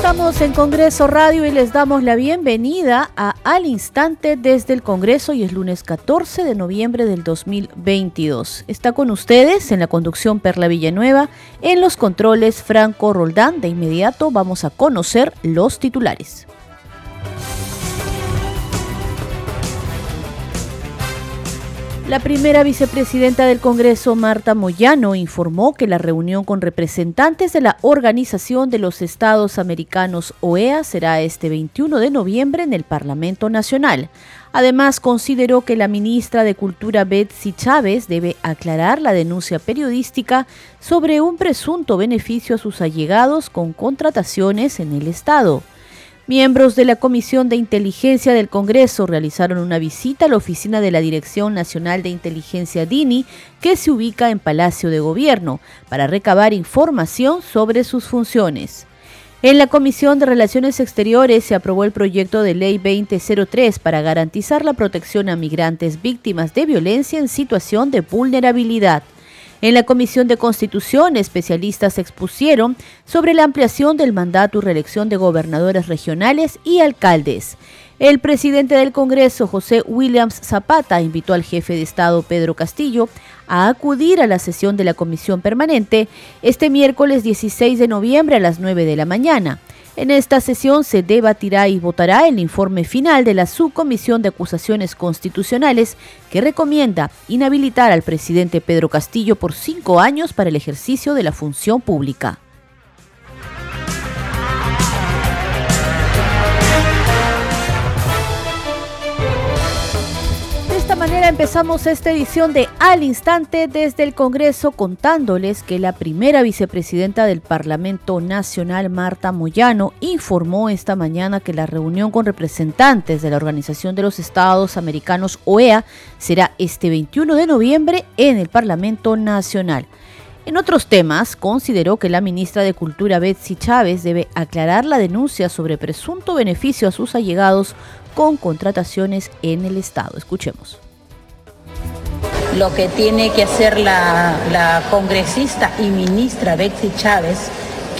Estamos en Congreso Radio y les damos la bienvenida a Al Instante desde el Congreso y es lunes 14 de noviembre del 2022. Está con ustedes en la conducción Perla Villanueva, en los controles Franco Roldán. De inmediato vamos a conocer los titulares. La primera vicepresidenta del Congreso, Marta Moyano, informó que la reunión con representantes de la Organización de los Estados Americanos, OEA, será este 21 de noviembre en el Parlamento Nacional. Además, consideró que la ministra de Cultura, Betsy Chávez, debe aclarar la denuncia periodística sobre un presunto beneficio a sus allegados con contrataciones en el Estado. Miembros de la Comisión de Inteligencia del Congreso realizaron una visita a la oficina de la Dirección Nacional de Inteligencia DINI, que se ubica en Palacio de Gobierno, para recabar información sobre sus funciones. En la Comisión de Relaciones Exteriores se aprobó el proyecto de ley 2003 para garantizar la protección a migrantes víctimas de violencia en situación de vulnerabilidad. En la Comisión de Constitución, especialistas expusieron sobre la ampliación del mandato y reelección de gobernadores regionales y alcaldes. El presidente del Congreso, José Williams Zapata, invitó al jefe de Estado, Pedro Castillo, a acudir a la sesión de la Comisión Permanente este miércoles 16 de noviembre a las 9 de la mañana. En esta sesión se debatirá y votará el informe final de la Subcomisión de Acusaciones Constitucionales que recomienda inhabilitar al presidente Pedro Castillo por cinco años para el ejercicio de la función pública. Empezamos esta edición de Al Instante desde el Congreso contándoles que la primera vicepresidenta del Parlamento Nacional, Marta Moyano, informó esta mañana que la reunión con representantes de la Organización de los Estados Americanos, OEA, será este 21 de noviembre en el Parlamento Nacional. En otros temas, consideró que la ministra de Cultura Betsy Chávez debe aclarar la denuncia sobre presunto beneficio a sus allegados con contrataciones en el Estado. Escuchemos lo que tiene que hacer la, congresista y ministra Betsy Chávez,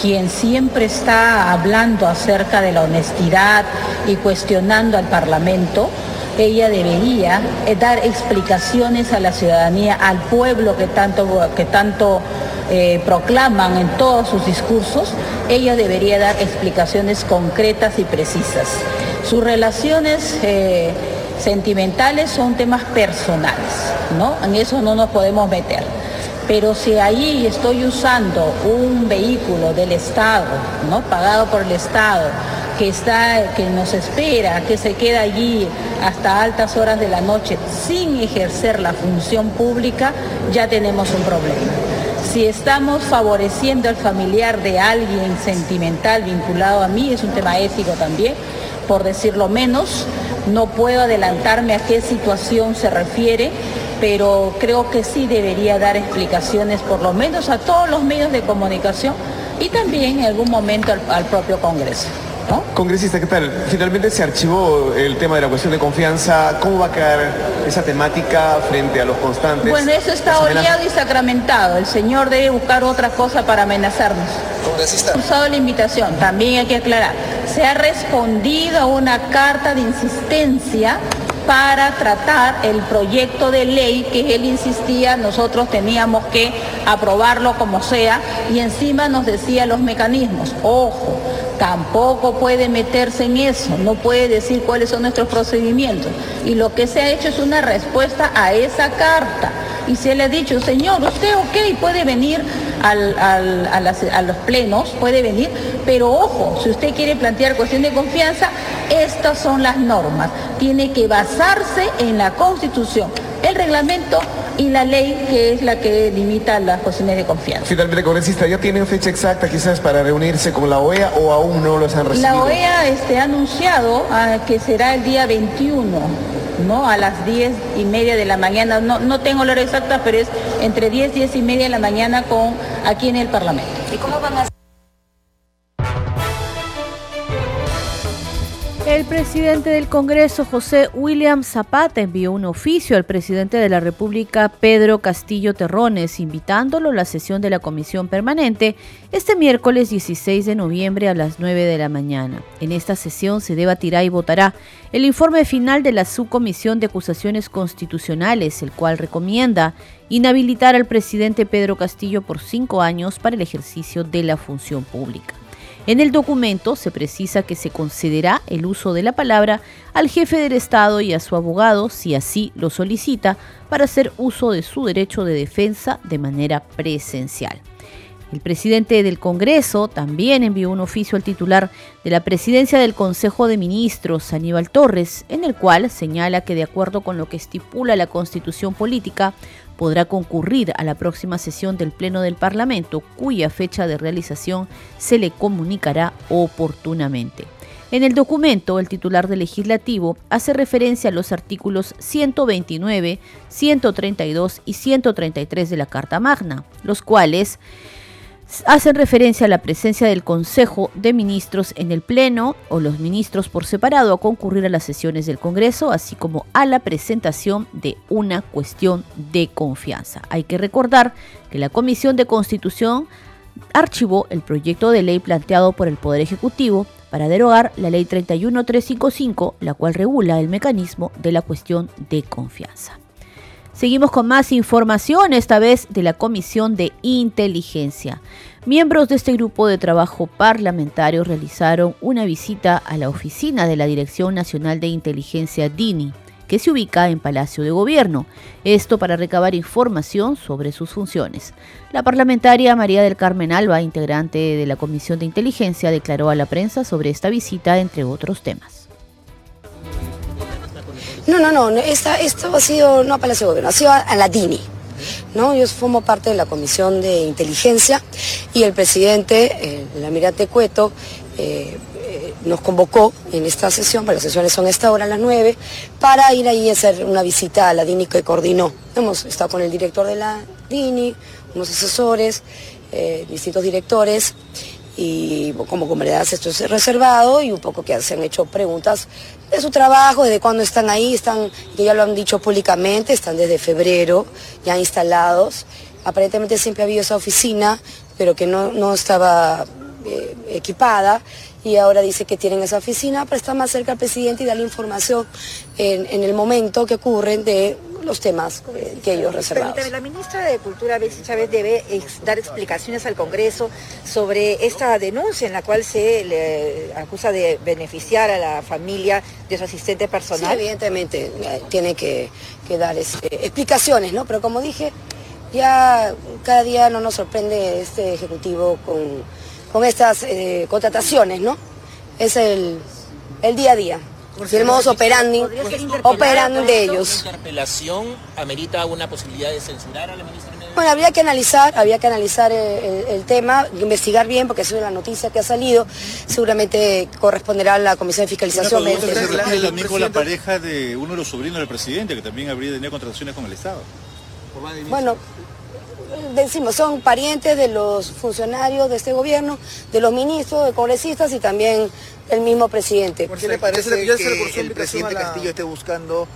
quien siempre está hablando acerca de la honestidad y cuestionando al Parlamento, ella debería eh, dar explicaciones a la ciudadanía, al pueblo que tanto, que tanto eh, proclaman en todos sus discursos, ella debería dar explicaciones concretas y precisas. Sus relaciones... Eh, sentimentales son temas personales, ¿no? En eso no nos podemos meter. Pero si ahí estoy usando un vehículo del Estado, ¿no? Pagado por el Estado, que está, que nos espera, que se queda allí hasta altas horas de la noche sin ejercer la función pública, ya tenemos un problema. Si estamos favoreciendo al familiar de alguien sentimental vinculado a mí, es un tema ético también, por decirlo menos, no puedo adelantarme a qué situación se refiere, pero creo que sí debería dar explicaciones por lo menos a todos los medios de comunicación y también en algún momento al, propio Congreso. Congresista, ¿qué tal? Finalmente se archivó el tema de la cuestión de confianza. ¿Cómo va a quedar esa temática frente a los constantes? Bueno, eso está oleado y sacramentado. El señor debe buscar otra cosa para amenazarnos. Congresista. Usado la invitación, también hay que aclarar. Se ha respondido a una carta de insistencia para tratar el proyecto de ley que él insistía, nosotros teníamos que aprobarlo como sea y encima nos decía los mecanismos. Ojo, tampoco puede meterse en eso, no puede decir cuáles son nuestros procedimientos. Y lo que se ha hecho es una respuesta a esa carta. Y se le ha dicho, señor, usted ok, puede venir a, a los plenos, puede venir, pero ojo, si usted quiere plantear cuestión de confianza, estas son las normas. Tiene que basarse en la Constitución, el reglamento y la ley que es la que limita las cuestiones de confianza. Finalmente, congresista, ¿ya tienen fecha exacta quizás para reunirse con la OEA o aún no los han recibido? La OEA este, ha anunciado ah, que será el día 21. ¿No? A las 10 y media de la mañana, no, no tengo la hora exacta, pero es entre 10 y 10 y media de la mañana con, aquí en el Parlamento. ¿Y cómo van a El presidente del Congreso, José William Zapata, envió un oficio al presidente de la República, Pedro Castillo Terrones, invitándolo a la sesión de la Comisión Permanente este miércoles 16 de noviembre a las 9 de la mañana. En esta sesión se debatirá y votará el informe final de la Subcomisión de Acusaciones Constitucionales, el cual recomienda inhabilitar al presidente Pedro Castillo por cinco años para el ejercicio de la función pública. En el documento se precisa que se concederá el uso de la palabra al jefe del Estado y a su abogado, si así lo solicita, para hacer uso de su derecho de defensa de manera presencial. El presidente del Congreso también envió un oficio al titular de la presidencia del Consejo de Ministros, Aníbal Torres, en el cual señala que de acuerdo con lo que estipula la Constitución Política, podrá concurrir a la próxima sesión del Pleno del Parlamento, cuya fecha de realización se le comunicará oportunamente. En el documento, el titular del legislativo hace referencia a los artículos 129, 132 y 133 de la Carta Magna, los cuales hacen referencia a la presencia del Consejo de Ministros en el Pleno o los ministros por separado a concurrir a las sesiones del Congreso, así como a la presentación de una cuestión de confianza. Hay que recordar que la Comisión de Constitución archivó el proyecto de ley planteado por el Poder Ejecutivo para derogar la Ley 31355, la cual regula el mecanismo de la cuestión de confianza. Seguimos con más información, esta vez de la Comisión de Inteligencia. Miembros de este grupo de trabajo parlamentario realizaron una visita a la oficina de la Dirección Nacional de Inteligencia DINI, que se ubica en Palacio de Gobierno, esto para recabar información sobre sus funciones. La parlamentaria María del Carmen Alba, integrante de la Comisión de Inteligencia, declaró a la prensa sobre esta visita, entre otros temas. No, no, no, esta, esto ha sido no a Palacio de Gobierno, ha sido a la DINI. ¿no? Yo formo parte de la Comisión de Inteligencia y el presidente, el almirante Cueto, eh, eh, nos convocó en esta sesión, para las sesiones son esta hora a las 9, para ir ahí a hacer una visita a la DINI que coordinó. Hemos estado con el director de la DINI, unos asesores, eh, distintos directores, y como comunidades esto es reservado y un poco que se han hecho preguntas de su trabajo, desde cuándo están ahí, están, ya lo han dicho públicamente, están desde febrero ya instalados. Aparentemente siempre ha habido esa oficina, pero que no, estaba eh, equipada y ahora dice que tienen esa oficina para estar más cerca al presidente y darle información en, en el momento que ocurren de los temas eh, que ellos reservados. la ministra de Cultura, Betsy Chávez, debe dar explicaciones al Congreso sobre esta denuncia en la cual se le acusa de beneficiar a la familia de su asistente personal. Sí, evidentemente, eh, tiene que, dar este, explicaciones, ¿no? Pero como dije, ya cada día no nos sorprende este Ejecutivo con, con estas eh, contrataciones, ¿no? Es el, el día a día el modus operandi, operando de ellos. ¿La interpelación amerita una posibilidad de censurar a la ministra? Bueno, habría que analizar, habría que analizar el, tema, investigar bien, porque es una noticia que ha salido, seguramente corresponderá a la Comisión de Fiscalización. Pero se refiere también con la pareja de uno de los sobrinos del presidente, que también habría tenido contrataciones con el Estado. Bueno, decimos, son parientes de los funcionarios de este gobierno, de los ministros, de congresistas y también el mismo presidente. ¿Por qué le parece que el presidente Castillo esté buscando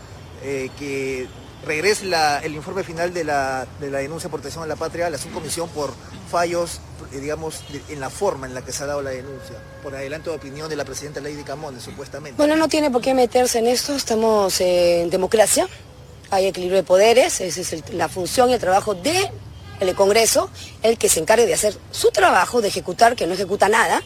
eh, que regrese el informe final de la, denuncia por protección a la patria a la subcomisión por fallos, eh, digamos, en la forma en la que se ha dado la denuncia, por adelanto de opinión de la presidenta Lady Camones, supuestamente? Bueno, no tiene por qué meterse en esto, estamos en democracia, hay equilibrio de poderes, esa es la función y el trabajo de el Congreso, el que se encargue de hacer su trabajo, de ejecutar, que no ejecuta nada,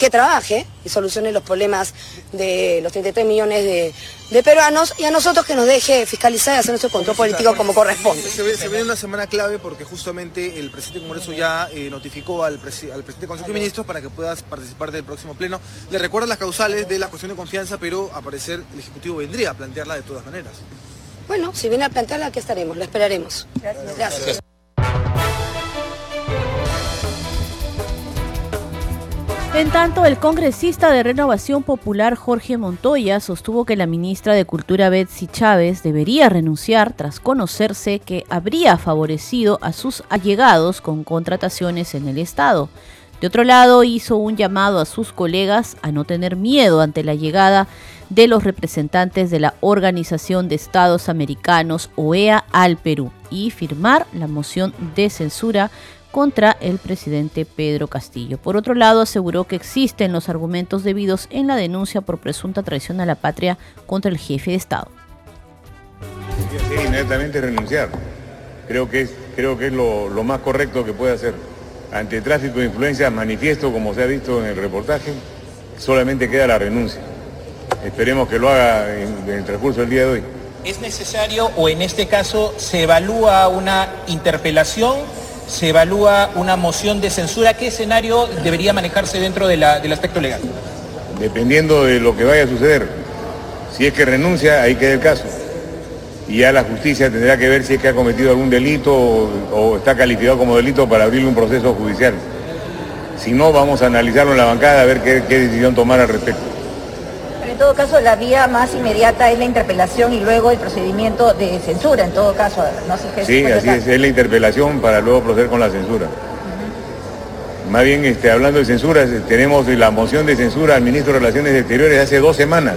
que trabaje y solucione los problemas de los 33 millones de, peruanos y a nosotros que nos deje fiscalizar y hacer nuestro control político como corresponde. Se, ve, una semana clave porque justamente el presidente del Congreso ya eh, notificó al, presidente del Consejo de Ministros para que puedas participar del próximo pleno. Le recuerda las causales de la cuestión de confianza, pero a parecer el Ejecutivo vendría a plantearla de todas maneras. Bueno, si viene a plantearla, aquí estaremos, la esperaremos. Gracias. En tanto, el congresista de Renovación Popular Jorge Montoya sostuvo que la ministra de Cultura Betsy Chávez debería renunciar tras conocerse que habría favorecido a sus allegados con contrataciones en el Estado. De otro lado, hizo un llamado a sus colegas a no tener miedo ante la llegada de los representantes de la Organización de Estados Americanos, OEA, al Perú y firmar la moción de censura contra el presidente Pedro Castillo. Por otro lado, aseguró que existen los argumentos debidos en la denuncia por presunta traición a la patria contra el jefe de Estado. Sí, inmediatamente renunciar. Creo que es, creo que es lo, lo más correcto que puede hacer. Ante tráfico de influencia manifiesto, como se ha visto en el reportaje, solamente queda la renuncia. Esperemos que lo haga en, en el transcurso del día de hoy. ¿Es necesario o en este caso se evalúa una interpelación se evalúa una moción de censura. ¿Qué escenario debería manejarse dentro de la, del aspecto legal? Dependiendo de lo que vaya a suceder. Si es que renuncia, ahí queda el caso. Y ya la justicia tendrá que ver si es que ha cometido algún delito o, está calificado como delito para abrirle un proceso judicial. Si no, vamos a analizarlo en la bancada a ver qué, qué decisión tomar al respecto todo caso, la vía más inmediata es la interpelación y luego el procedimiento de censura, en todo caso. No sé qué sí, así es, es la interpelación para luego proceder con la censura. Más bien, este, hablando de censura, tenemos la moción de censura al ministro de Relaciones Exteriores hace dos semanas.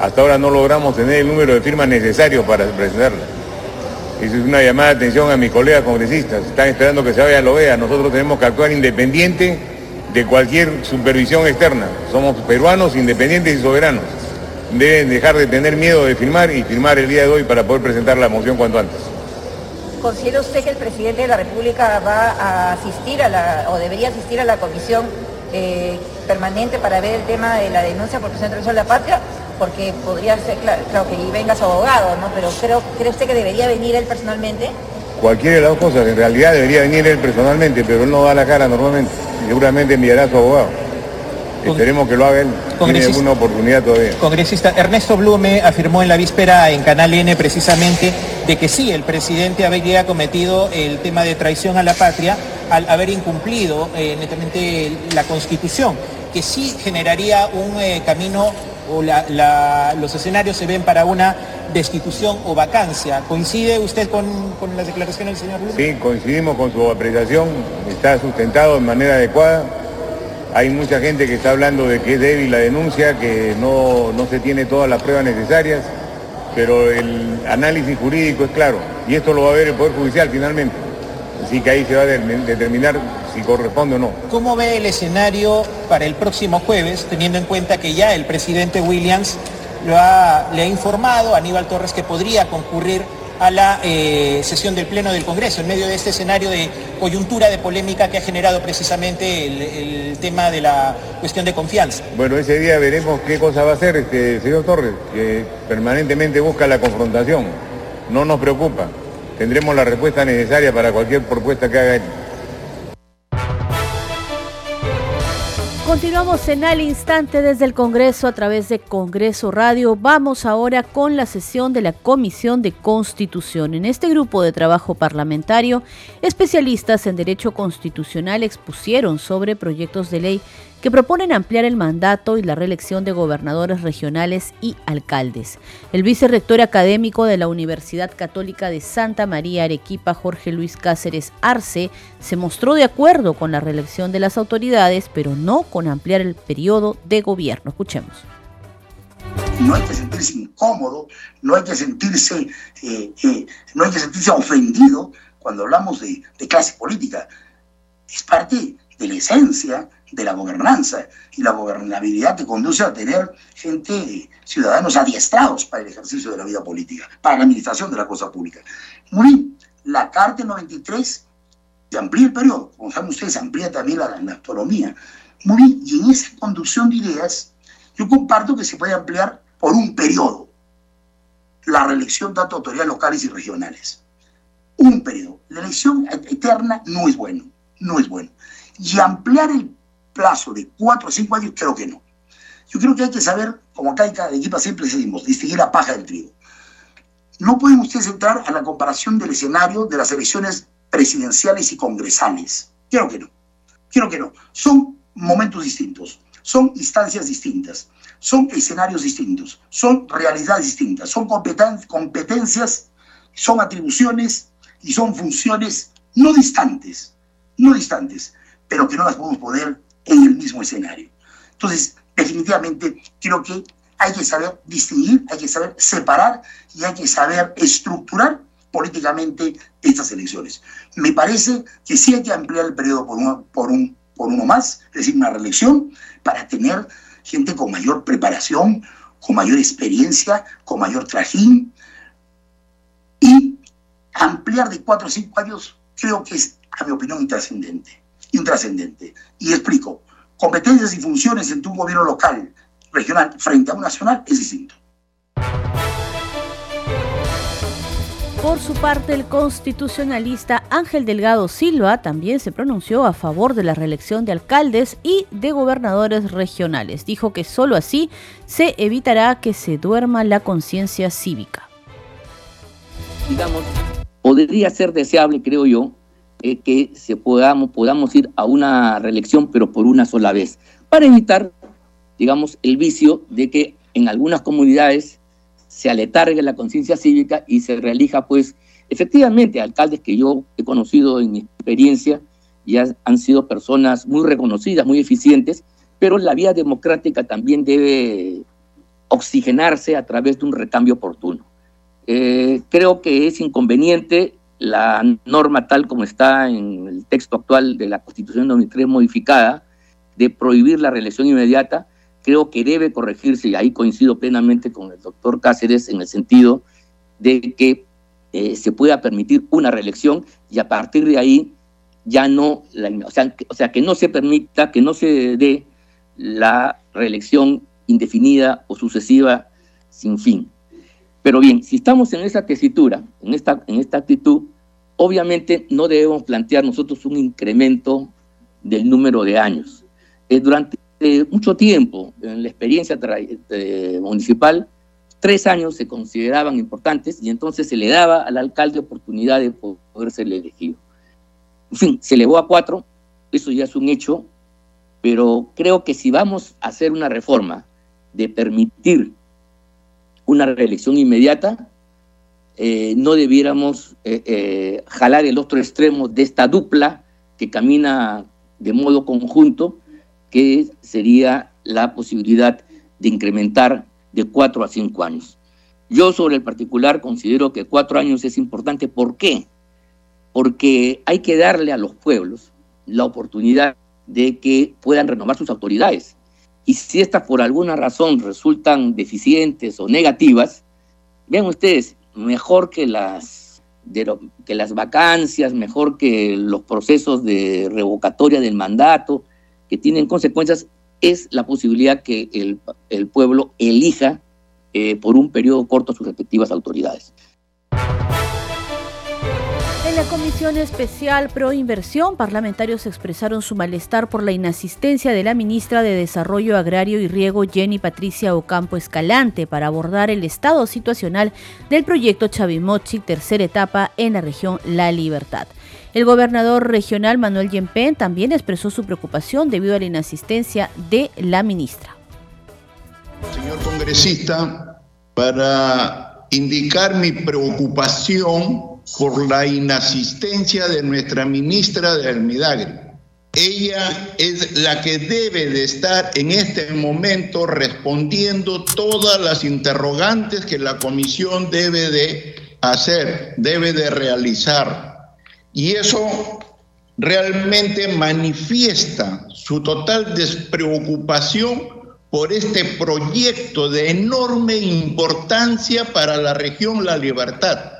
Hasta ahora no logramos tener el número de firmas necesario para presentarla. Es una llamada de atención a mis colegas congresistas. Están esperando que se vaya a lo vea. Nosotros tenemos que actuar independiente de cualquier supervisión externa. Somos peruanos independientes y soberanos. Deben dejar de tener miedo de firmar y firmar el día de hoy para poder presentar la moción cuanto antes. ¿Considera usted que el presidente de la República va a asistir a la, o debería asistir a la comisión eh, permanente para ver el tema de la denuncia por presión de la patria? Porque podría ser, claro, que venga su abogado, ¿no? Pero ¿cree usted que debería venir él personalmente? Cualquiera de las dos cosas, en realidad debería venir él personalmente, pero él no da la cara normalmente seguramente enviará a su abogado. Esperemos que lo haga él. Tiene alguna oportunidad todavía. Congresista Ernesto Blume afirmó en la víspera en Canal N precisamente de que sí, el presidente había cometido el tema de traición a la patria al haber incumplido eh, netamente la Constitución, que sí generaría un eh, camino o los escenarios se ven para una destitución o vacancia. ¿Coincide usted con, las declaraciones del señor Blume? Sí, coincidimos con su apreciación, está sustentado de manera adecuada. Hay mucha gente que está hablando de que es débil la denuncia, que no, no se tiene todas las pruebas necesarias, pero el análisis jurídico es claro, y esto lo va a ver el Poder Judicial finalmente. Así que ahí se va a determinar si corresponde o no. ¿Cómo ve el escenario para el próximo jueves, teniendo en cuenta que ya el presidente Williams le ha informado a Aníbal Torres que podría concurrir a la eh, sesión del Pleno del Congreso en medio de este escenario de coyuntura de polémica que ha generado precisamente el, tema de la cuestión de confianza. Bueno, ese día veremos qué cosa va a hacer este señor Torres, que permanentemente busca la confrontación. No nos preocupa. Tendremos la respuesta necesaria para cualquier propuesta que haga él. Continuamos en al instante desde el Congreso a través de Congreso Radio. Vamos ahora con la sesión de la Comisión de Constitución. En este grupo de trabajo parlamentario, especialistas en derecho constitucional expusieron sobre proyectos de ley que proponen ampliar el mandato y la reelección de gobernadores regionales y alcaldes. El vicerrector académico de la Universidad Católica de Santa María Arequipa, Jorge Luis Cáceres Arce, se mostró de acuerdo con la reelección de las autoridades, pero no con ampliar el periodo de gobierno. Escuchemos. No hay que sentirse incómodo, no hay que sentirse, eh, eh, no hay que sentirse ofendido cuando hablamos de, de clase política. Es parte de la esencia de la gobernanza y la gobernabilidad que conduce a tener gente, ciudadanos adiestrados para el ejercicio de la vida política, para la administración de la cosa pública. Muy la Carta 93 se amplía el periodo, como saben ustedes, se amplía también la, la autonomía. Muy bien, y en esa conducción de ideas, yo comparto que se puede ampliar por un periodo la reelección tanto de autoridades locales y regionales. Un periodo. La elección eterna no es bueno, no es bueno. Y ampliar el plazo de cuatro o cinco años, creo que no. Yo creo que hay que saber, como acá en cada equipo siempre decimos, distinguir la paja del trigo. No pueden ustedes entrar a la comparación del escenario de las elecciones presidenciales y congresales. Creo que no. Creo que no. Son momentos distintos, son instancias distintas, son escenarios distintos, son realidades distintas, son competencias, son atribuciones y son funciones no distantes, no distantes pero que no las podemos poner en el mismo escenario. Entonces, definitivamente, creo que hay que saber distinguir, hay que saber separar y hay que saber estructurar políticamente estas elecciones. Me parece que sí hay que ampliar el periodo por uno, por un, por uno más, es decir, una reelección, para tener gente con mayor preparación, con mayor experiencia, con mayor trajín, y ampliar de cuatro o cinco años creo que es, a mi opinión, intrascendente. Intrascendente. Y explico, competencias y funciones entre un gobierno local, regional, frente a un nacional es distinto. Por su parte, el constitucionalista Ángel Delgado Silva también se pronunció a favor de la reelección de alcaldes y de gobernadores regionales. Dijo que solo así se evitará que se duerma la conciencia cívica. Digamos, podría ser deseable, creo yo, que se podamos, podamos ir a una reelección, pero por una sola vez, para evitar, digamos, el vicio de que en algunas comunidades se aletargue la conciencia cívica y se reelija, pues, efectivamente, alcaldes que yo he conocido en mi experiencia ya han sido personas muy reconocidas, muy eficientes, pero la vía democrática también debe oxigenarse a través de un recambio oportuno. Eh, creo que es inconveniente la norma tal como está en el texto actual de la Constitución 2003 modificada, de prohibir la reelección inmediata, creo que debe corregirse, y ahí coincido plenamente con el doctor Cáceres en el sentido de que eh, se pueda permitir una reelección y a partir de ahí ya no, o, sea, o sea, que no se permita, que no se dé la reelección indefinida o sucesiva sin fin. Pero bien, si estamos en esa tesitura, en esta, en esta actitud, obviamente no debemos plantear nosotros un incremento del número de años. Eh, durante mucho tiempo, en la experiencia eh, municipal, tres años se consideraban importantes y entonces se le daba al alcalde oportunidad de poder ser elegido. En fin, se elevó a cuatro, eso ya es un hecho, pero creo que si vamos a hacer una reforma de permitir una reelección inmediata, eh, no debiéramos eh, eh, jalar el otro extremo de esta dupla que camina de modo conjunto, que sería la posibilidad de incrementar de cuatro a cinco años. Yo sobre el particular considero que cuatro años es importante. ¿Por qué? Porque hay que darle a los pueblos la oportunidad de que puedan renovar sus autoridades. Y si estas por alguna razón resultan deficientes o negativas, vean ustedes, mejor que las, que las vacancias, mejor que los procesos de revocatoria del mandato, que tienen consecuencias, es la posibilidad que el, el pueblo elija eh, por un periodo corto sus respectivas autoridades. En la Comisión Especial Pro Inversión, parlamentarios expresaron su malestar por la inasistencia de la ministra de Desarrollo Agrario y Riego, Jenny Patricia Ocampo Escalante, para abordar el estado situacional del proyecto Chavimochi, tercera etapa en la región La Libertad. El gobernador regional Manuel Yempén también expresó su preocupación debido a la inasistencia de la ministra. Señor congresista, para indicar mi preocupación por la inasistencia de nuestra ministra de Almidagri. Ella es la que debe de estar en este momento respondiendo todas las interrogantes que la comisión debe de hacer, debe de realizar. Y eso realmente manifiesta su total despreocupación por este proyecto de enorme importancia para la región La Libertad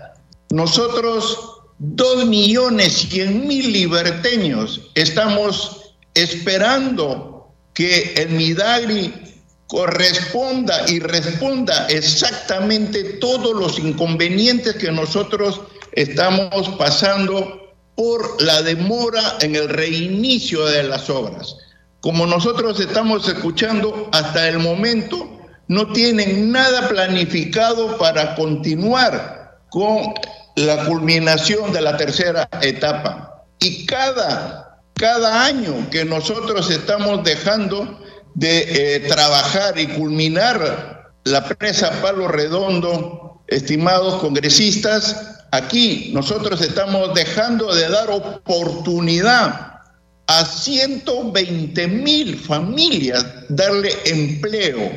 nosotros, dos millones cien mil liberteños, estamos esperando que el Midagri corresponda y responda exactamente todos los inconvenientes que nosotros estamos pasando por la demora en el reinicio de las obras. Como nosotros estamos escuchando hasta el momento, no tienen nada planificado para continuar con la culminación de la tercera etapa. Y cada, cada año que nosotros estamos dejando de eh, trabajar y culminar la presa Palo Redondo, estimados congresistas, aquí nosotros estamos dejando de dar oportunidad a 120 mil familias darle empleo,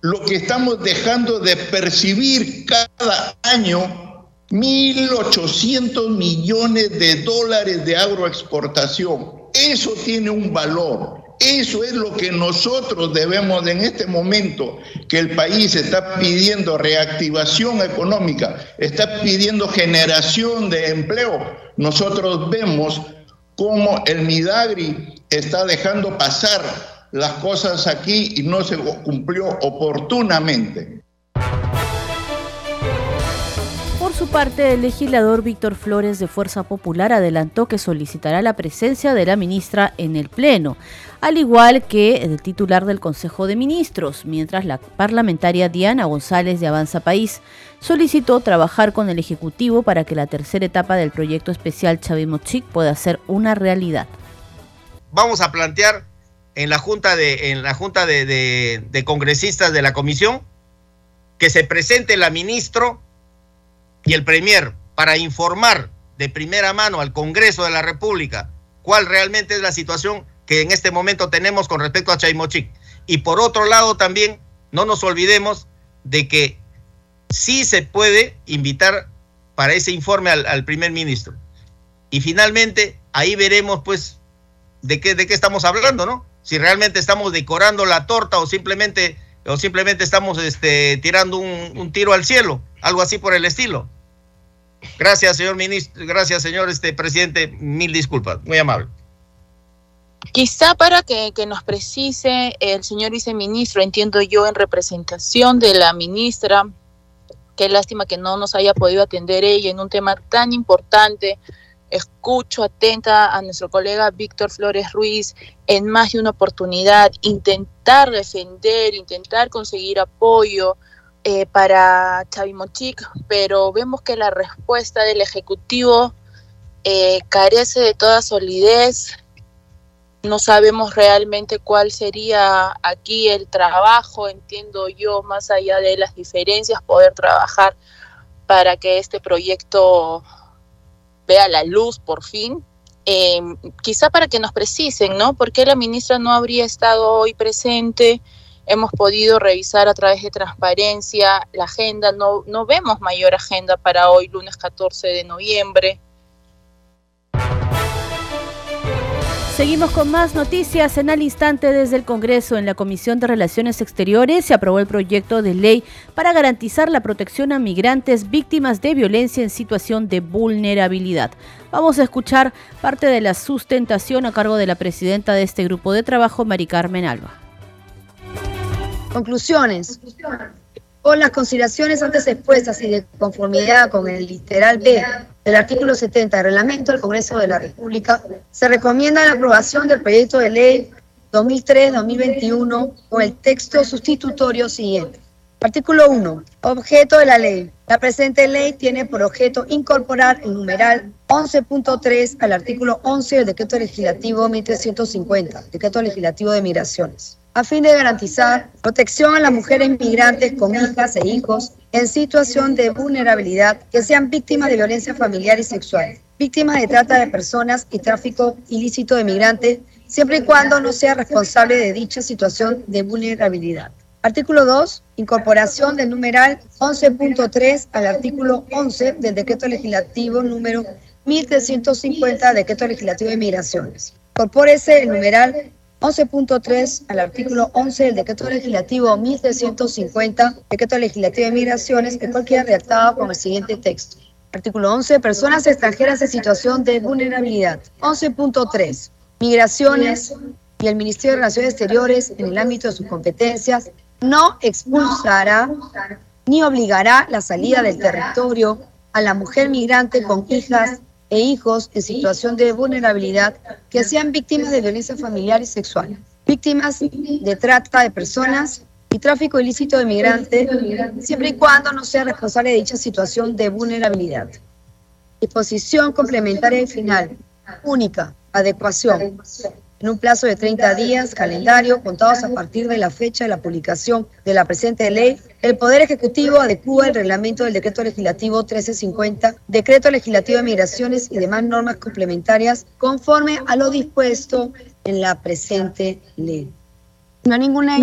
lo que estamos dejando de percibir cada año 1.800 millones de dólares de agroexportación. Eso tiene un valor. Eso es lo que nosotros debemos en este momento, que el país está pidiendo reactivación económica, está pidiendo generación de empleo. Nosotros vemos cómo el Midagri está dejando pasar las cosas aquí y no se cumplió oportunamente. Su parte, el legislador Víctor Flores de Fuerza Popular adelantó que solicitará la presencia de la ministra en el Pleno, al igual que el titular del Consejo de Ministros, mientras la parlamentaria Diana González de Avanza País solicitó trabajar con el Ejecutivo para que la tercera etapa del proyecto especial Chavimochic pueda ser una realidad. Vamos a plantear en la Junta de, en la junta de, Congresistas de la Comisión que se presente la ministro y el Premier para informar de primera mano al Congreso de la República cuál realmente es la situación que en este momento tenemos con respecto a Chaimochic. Y por otro lado también, no nos olvidemos de que sí se puede invitar para ese informe al, primer ministro. Y finalmente, ahí veremos pues de qué, de qué estamos hablando, ¿no? Si realmente estamos decorando la torta o simplemente, o simplemente estamos este, tirando un, un tiro al cielo, algo así por el estilo. Gracias, señor ministro, gracias, señor este, presidente, mil disculpas, muy amable. Quizá para que, nos precise el señor viceministro, entiendo yo en representación de la ministra, qué lástima que no nos haya podido atender ella en un tema tan importante. Escucho atenta a nuestro colega Víctor Flores Ruiz en más de una oportunidad, intentar defender, intentar conseguir apoyo eh, para Chavimochic, pero vemos que la respuesta del Ejecutivo eh, carece de toda solidez, no sabemos realmente cuál sería aquí el trabajo, entiendo yo, más allá de las diferencias, poder trabajar para que este proyecto vea la luz por fin. Em, quizá para que nos precisen, ¿no? ¿Por qué la ministra no habría estado hoy presente? Hemos podido revisar a través de transparencia la agenda, no, vemos mayor agenda para hoy, lunes 14 de noviembre. Seguimos con más noticias. En al instante desde el Congreso, en la Comisión de Relaciones Exteriores, se aprobó el proyecto de ley para garantizar la protección a migrantes víctimas de violencia en situación de vulnerabilidad. Vamos a escuchar parte de la sustentación a cargo de la presidenta de este grupo de trabajo, Mari Carmen Alba. Conclusiones. Con las consideraciones antes expuestas y de conformidad con el literal B del artículo 70 del reglamento del Congreso de la República, se recomienda la aprobación del proyecto de ley 2003-2021 con el texto sustitutorio siguiente. Artículo 1. Objeto de la ley. La presente ley tiene por objeto incorporar el numeral 11.3 al artículo 11 del Decreto Legislativo 1350, Decreto Legislativo de Migraciones a fin de garantizar protección a las mujeres migrantes con hijas e hijos en situación de vulnerabilidad que sean víctimas de violencia familiar y sexual, víctimas de trata de personas y tráfico ilícito de migrantes, siempre y cuando no sea responsable de dicha situación de vulnerabilidad. Artículo 2. Incorporación del numeral 11.3 al artículo 11 del decreto legislativo número 1350, decreto legislativo de migraciones. Incorpórese el numeral 11.3 al artículo 11 del decreto legislativo 1350, decreto legislativo de migraciones, el cual queda redactado con el siguiente texto. Artículo 11, personas extranjeras en situación de vulnerabilidad. 11.3, migraciones y el Ministerio de Relaciones Exteriores, en el ámbito de sus competencias, no expulsará ni obligará la salida del territorio a la mujer migrante con hijas e hijos en situación de vulnerabilidad que sean víctimas de violencia familiar y sexual, víctimas de trata de personas y tráfico ilícito de migrantes, siempre y cuando no sea responsable de dicha situación de vulnerabilidad. Disposición complementaria y final. Única. Adecuación. En un plazo de 30 días, calendario, contados a partir de la fecha de la publicación de la presente ley, el Poder Ejecutivo adecúa el reglamento del Decreto Legislativo 1350, Decreto Legislativo de Migraciones y demás normas complementarias conforme a lo dispuesto en la presente ley. No hay ninguna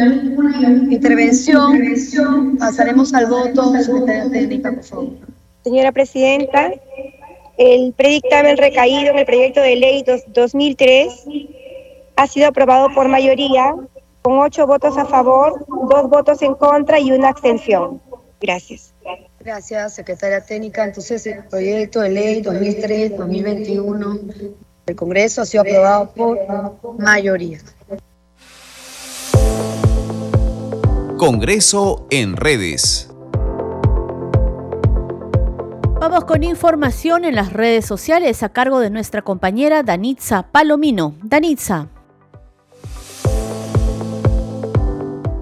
intervención. Pasaremos al voto. Secretaria técnica, por favor. Señora Presidenta, el predictamen recaído en el proyecto de ley 2003 ha sido aprobado por mayoría, con ocho votos a favor, dos votos en contra y una abstención. Gracias. Gracias, secretaria técnica. Entonces, el proyecto de ley 2003-2021 del Congreso ha sido aprobado por mayoría. Congreso en redes. Vamos con información en las redes sociales a cargo de nuestra compañera Danitza Palomino. Danitza.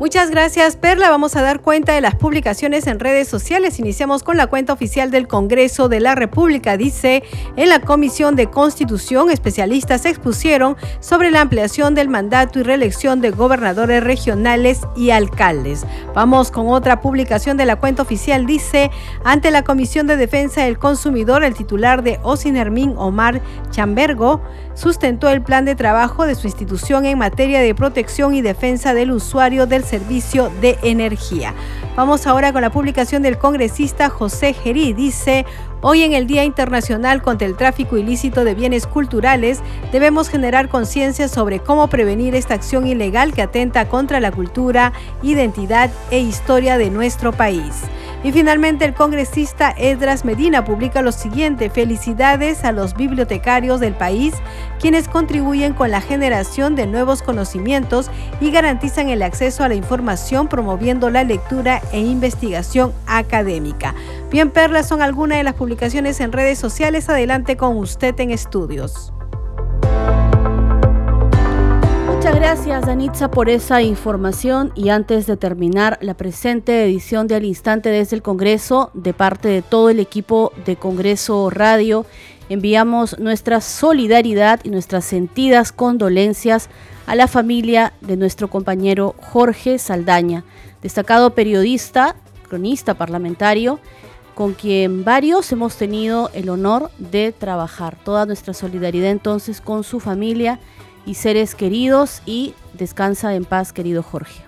Muchas gracias, Perla. Vamos a dar cuenta de las publicaciones en redes sociales. Iniciamos con la cuenta oficial del Congreso de la República. Dice, en la Comisión de Constitución, especialistas expusieron sobre la ampliación del mandato y reelección de gobernadores regionales y alcaldes. Vamos con otra publicación de la cuenta oficial. Dice, ante la Comisión de Defensa del Consumidor, el titular de Osinermín, Omar Chambergo, sustentó el plan de trabajo de su institución en materia de protección y defensa del usuario del servicio de energía. Vamos ahora con la publicación del congresista José Gerí. Dice, Hoy en el Día Internacional contra el Tráfico Ilícito de Bienes Culturales, debemos generar conciencia sobre cómo prevenir esta acción ilegal que atenta contra la cultura, identidad e historia de nuestro país. Y finalmente el congresista Edras Medina publica lo siguiente, felicidades a los bibliotecarios del país, quienes contribuyen con la generación de nuevos conocimientos y garantizan el acceso a la información promoviendo la lectura e investigación académica. Bien, Perlas son algunas de las publicaciones en redes sociales. Adelante con usted en estudios. Gracias, Danitza, por esa información. Y antes de terminar la presente edición de Al Instante desde el Congreso, de parte de todo el equipo de Congreso Radio, enviamos nuestra solidaridad y nuestras sentidas condolencias a la familia de nuestro compañero Jorge Saldaña, destacado periodista, cronista parlamentario, con quien varios hemos tenido el honor de trabajar. Toda nuestra solidaridad entonces con su familia y seres queridos y descansa en paz, querido Jorge.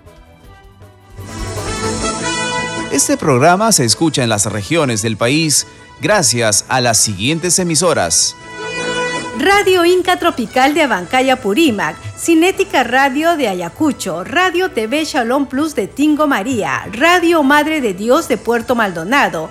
Este programa se escucha en las regiones del país gracias a las siguientes emisoras. Radio Inca Tropical de Abancaya Purímac, Cinética Radio de Ayacucho, Radio TV Shalom Plus de Tingo María, Radio Madre de Dios de Puerto Maldonado,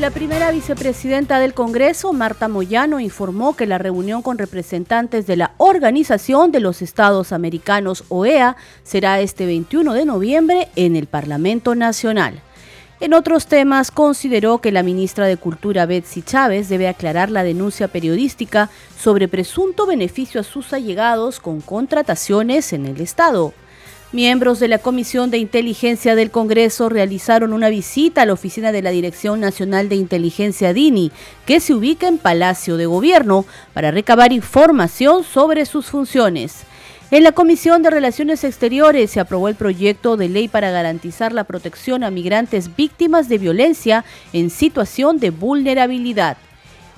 La primera vicepresidenta del Congreso, Marta Moyano, informó que la reunión con representantes de la Organización de los Estados Americanos, OEA, será este 21 de noviembre en el Parlamento Nacional. En otros temas, consideró que la ministra de Cultura, Betsy Chávez, debe aclarar la denuncia periodística sobre presunto beneficio a sus allegados con contrataciones en el Estado. Miembros de la Comisión de Inteligencia del Congreso realizaron una visita a la oficina de la Dirección Nacional de Inteligencia DINI, que se ubica en Palacio de Gobierno, para recabar información sobre sus funciones. En la Comisión de Relaciones Exteriores se aprobó el proyecto de ley para garantizar la protección a migrantes víctimas de violencia en situación de vulnerabilidad.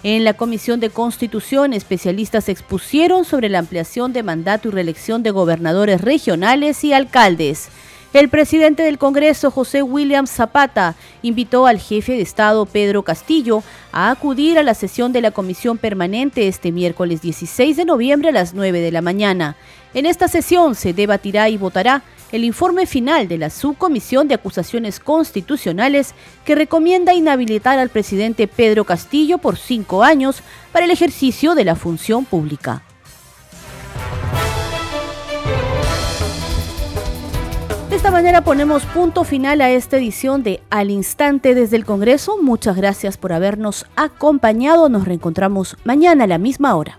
En la Comisión de Constitución, especialistas expusieron sobre la ampliación de mandato y reelección de gobernadores regionales y alcaldes. El presidente del Congreso, José William Zapata, invitó al jefe de Estado, Pedro Castillo, a acudir a la sesión de la Comisión Permanente este miércoles 16 de noviembre a las 9 de la mañana. En esta sesión se debatirá y votará el informe final de la Subcomisión de Acusaciones Constitucionales que recomienda inhabilitar al presidente Pedro Castillo por cinco años para el ejercicio de la función pública. De esta manera ponemos punto final a esta edición de Al Instante desde el Congreso. Muchas gracias por habernos acompañado. Nos reencontramos mañana a la misma hora.